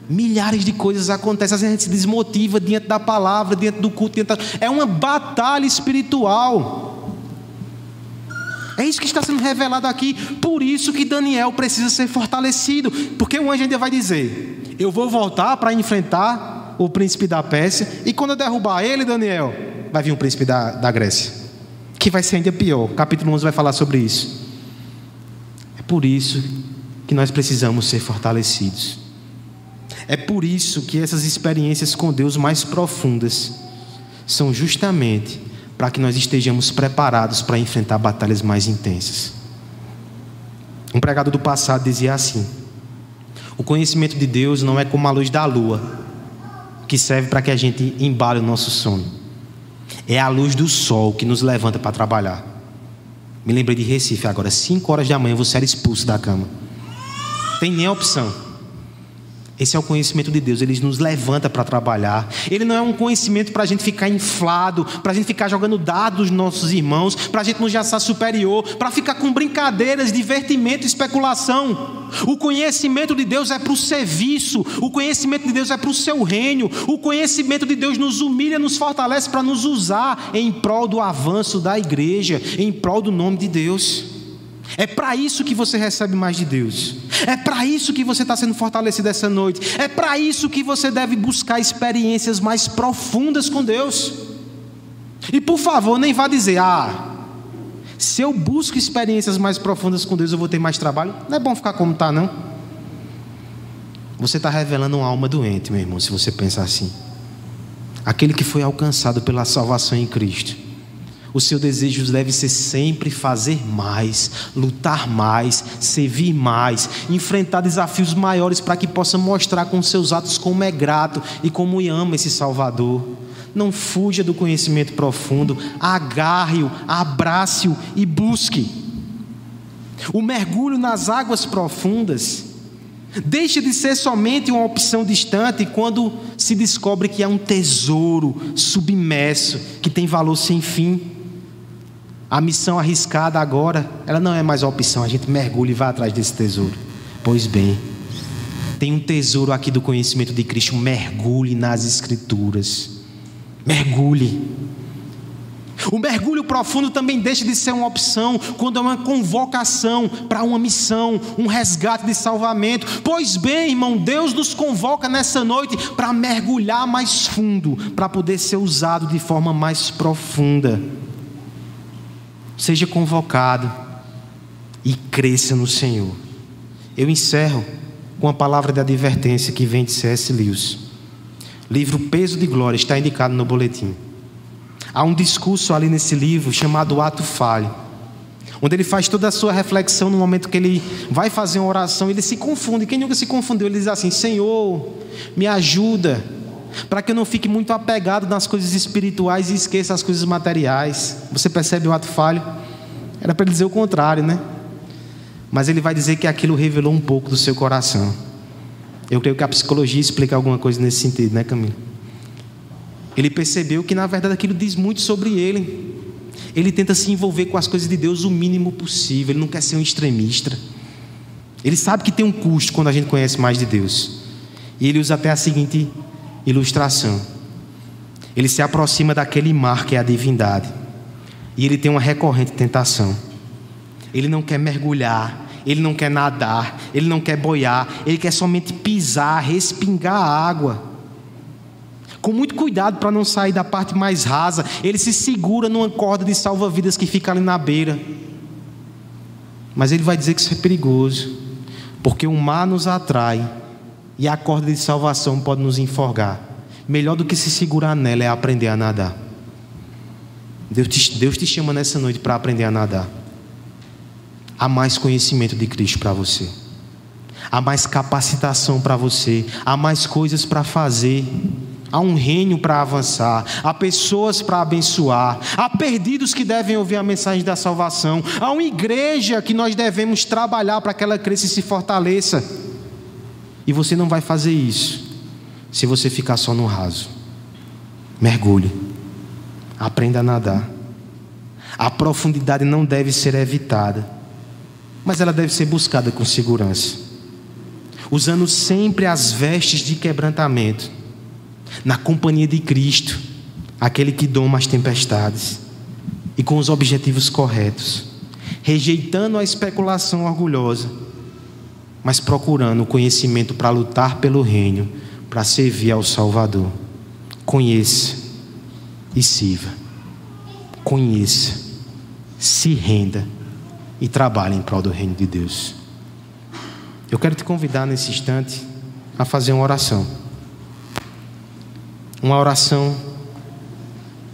Milhares de coisas acontecem, às vezes a gente se desmotiva diante da palavra, diante do culto. Diante da... É uma batalha espiritual. É isso que está sendo revelado aqui. Por isso que Daniel precisa ser fortalecido. Porque o anjo ainda vai dizer: Eu vou voltar para enfrentar o príncipe da Pérsia. E quando eu derrubar ele, Daniel, vai vir o príncipe da, da Grécia. Que vai ser ainda pior. Capítulo 11 vai falar sobre isso. É por isso que nós precisamos ser fortalecidos. É por isso que essas experiências com Deus mais profundas são justamente para que nós estejamos preparados para enfrentar batalhas mais intensas. Um pregador do passado dizia assim: O conhecimento de Deus não é como a luz da lua, que serve para que a gente embale o nosso sono. É a luz do sol que nos levanta para trabalhar. Me lembrei de Recife agora, 5 horas da manhã você era expulso da cama. Tem nem opção. Esse é o conhecimento de Deus, ele nos levanta para trabalhar. Ele não é um conhecimento para a gente ficar inflado, para a gente ficar jogando dados nos nossos irmãos, para a gente já estar superior, para ficar com brincadeiras, divertimento especulação. O conhecimento de Deus é para o serviço, o conhecimento de Deus é para o seu reino, o conhecimento de Deus nos humilha, nos fortalece para nos usar em prol do avanço da igreja, em prol do nome de Deus. É para isso que você recebe mais de Deus. É para isso que você está sendo fortalecido essa noite. É para isso que você deve buscar experiências mais profundas com Deus. E por favor, nem vá dizer, ah, se eu busco experiências mais profundas com Deus, eu vou ter mais trabalho. Não é bom ficar como está, não. Você está revelando uma alma doente, meu irmão, se você pensar assim. Aquele que foi alcançado pela salvação em Cristo o seu desejo deve ser sempre fazer mais, lutar mais, servir mais, enfrentar desafios maiores para que possa mostrar com seus atos como é grato e como ama esse Salvador. Não fuja do conhecimento profundo, agarre-o, abrace-o e busque. O mergulho nas águas profundas deixa de ser somente uma opção distante quando se descobre que é um tesouro submerso que tem valor sem fim. A missão arriscada agora, ela não é mais opção, a gente mergulha e vai atrás desse tesouro. Pois bem, tem um tesouro aqui do conhecimento de Cristo, mergulhe nas Escrituras. Mergulhe. O mergulho profundo também deixa de ser uma opção quando é uma convocação para uma missão, um resgate de salvamento. Pois bem, irmão, Deus nos convoca nessa noite para mergulhar mais fundo, para poder ser usado de forma mais profunda seja convocado e cresça no Senhor. Eu encerro com a palavra de advertência que vem de C.S. Lewis. Livro Peso de Glória está indicado no boletim. Há um discurso ali nesse livro chamado Ato Falho, onde ele faz toda a sua reflexão no momento que ele vai fazer uma oração, ele se confunde. Quem nunca se confundeu? Ele diz assim: Senhor, me ajuda para que eu não fique muito apegado nas coisas espirituais e esqueça as coisas materiais. Você percebe o ato falho? Era para ele dizer o contrário, né? Mas ele vai dizer que aquilo revelou um pouco do seu coração. Eu creio que a psicologia explica alguma coisa nesse sentido, né, Camilo? Ele percebeu que na verdade aquilo diz muito sobre ele. Ele tenta se envolver com as coisas de Deus o mínimo possível, ele não quer ser um extremista. Ele sabe que tem um custo quando a gente conhece mais de Deus. E ele usa até a seguinte ilustração. Ele se aproxima daquele mar que é a divindade. E ele tem uma recorrente tentação. Ele não quer mergulhar, ele não quer nadar, ele não quer boiar, ele quer somente pisar, respingar a água. Com muito cuidado para não sair da parte mais rasa, ele se segura numa corda de salva-vidas que fica ali na beira. Mas ele vai dizer que isso é perigoso, porque o mar nos atrai e a corda de salvação pode nos enforgar. Melhor do que se segurar nela é aprender a nadar. Deus te, Deus te chama nessa noite para aprender a nadar. Há mais conhecimento de Cristo para você. Há mais capacitação para você. Há mais coisas para fazer. Há um reino para avançar, há pessoas para abençoar, há perdidos que devem ouvir a mensagem da salvação, há uma igreja que nós devemos trabalhar para que ela cresça e se fortaleça. E você não vai fazer isso se você ficar só no raso. Mergulhe. Aprenda a nadar. A profundidade não deve ser evitada, mas ela deve ser buscada com segurança. Usando sempre as vestes de quebrantamento, na companhia de Cristo, aquele que doma as tempestades, e com os objetivos corretos, rejeitando a especulação orgulhosa mas procurando o conhecimento para lutar pelo reino, para servir ao Salvador. Conheça e sirva. Conheça, se renda e trabalhe em prol do reino de Deus. Eu quero te convidar nesse instante a fazer uma oração. Uma oração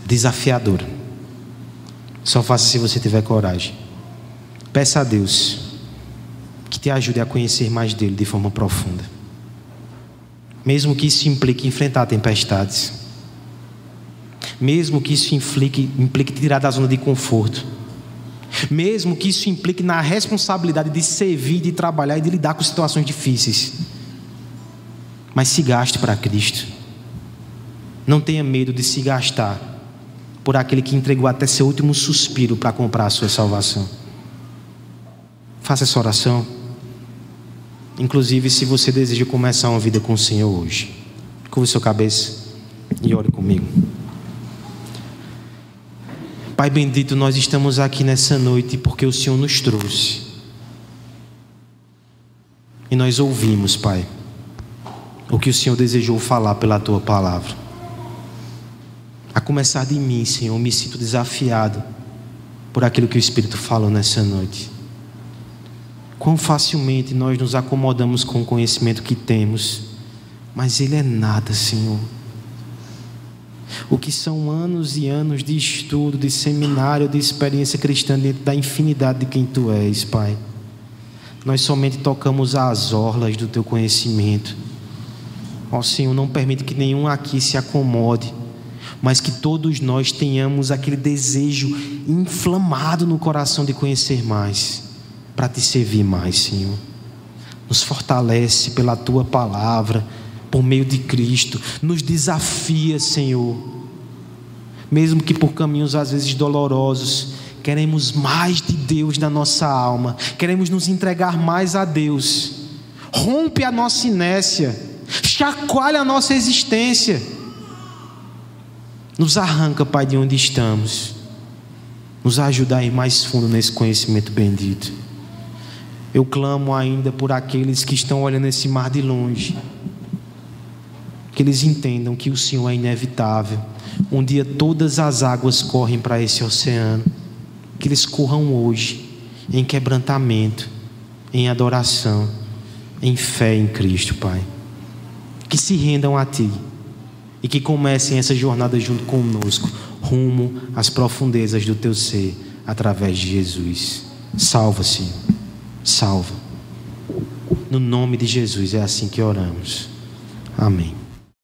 desafiadora. Só faça se você tiver coragem. Peça a Deus te ajude a conhecer mais dele de forma profunda. Mesmo que isso implique enfrentar tempestades. Mesmo que isso implique, implique tirar da zona de conforto. Mesmo que isso implique na responsabilidade de servir, de trabalhar e de lidar com situações difíceis. Mas se gaste para Cristo. Não tenha medo de se gastar por aquele que entregou até seu último suspiro para comprar a sua salvação. Faça essa oração. Inclusive, se você deseja começar uma vida com o Senhor hoje, curva sua cabeça e ore comigo. Pai bendito, nós estamos aqui nessa noite porque o Senhor nos trouxe. E nós ouvimos, Pai, o que o Senhor desejou falar pela tua palavra. A começar de mim, Senhor, me sinto desafiado por aquilo que o Espírito falou nessa noite. Quão facilmente nós nos acomodamos com o conhecimento que temos, mas ele é nada, Senhor. O que são anos e anos de estudo, de seminário, de experiência cristã dentro da infinidade de quem tu és, Pai. Nós somente tocamos as orlas do teu conhecimento. Ó Senhor, não permite que nenhum aqui se acomode, mas que todos nós tenhamos aquele desejo inflamado no coração de conhecer mais para te servir mais, Senhor. Nos fortalece pela tua palavra, por meio de Cristo. Nos desafia, Senhor. Mesmo que por caminhos às vezes dolorosos, queremos mais de Deus na nossa alma, queremos nos entregar mais a Deus. Rompe a nossa inércia, chacoalha a nossa existência. Nos arranca, Pai, de onde estamos. Nos ajuda a ir mais fundo nesse conhecimento bendito. Eu clamo ainda por aqueles que estão olhando esse mar de longe. Que eles entendam que o Senhor é inevitável. Um dia todas as águas correm para esse oceano. Que eles corram hoje em quebrantamento, em adoração, em fé em Cristo, Pai. Que se rendam a Ti e que comecem essa jornada junto conosco, rumo às profundezas do Teu ser, através de Jesus. Salva, Senhor salva. No nome de Jesus é assim que oramos. Amém.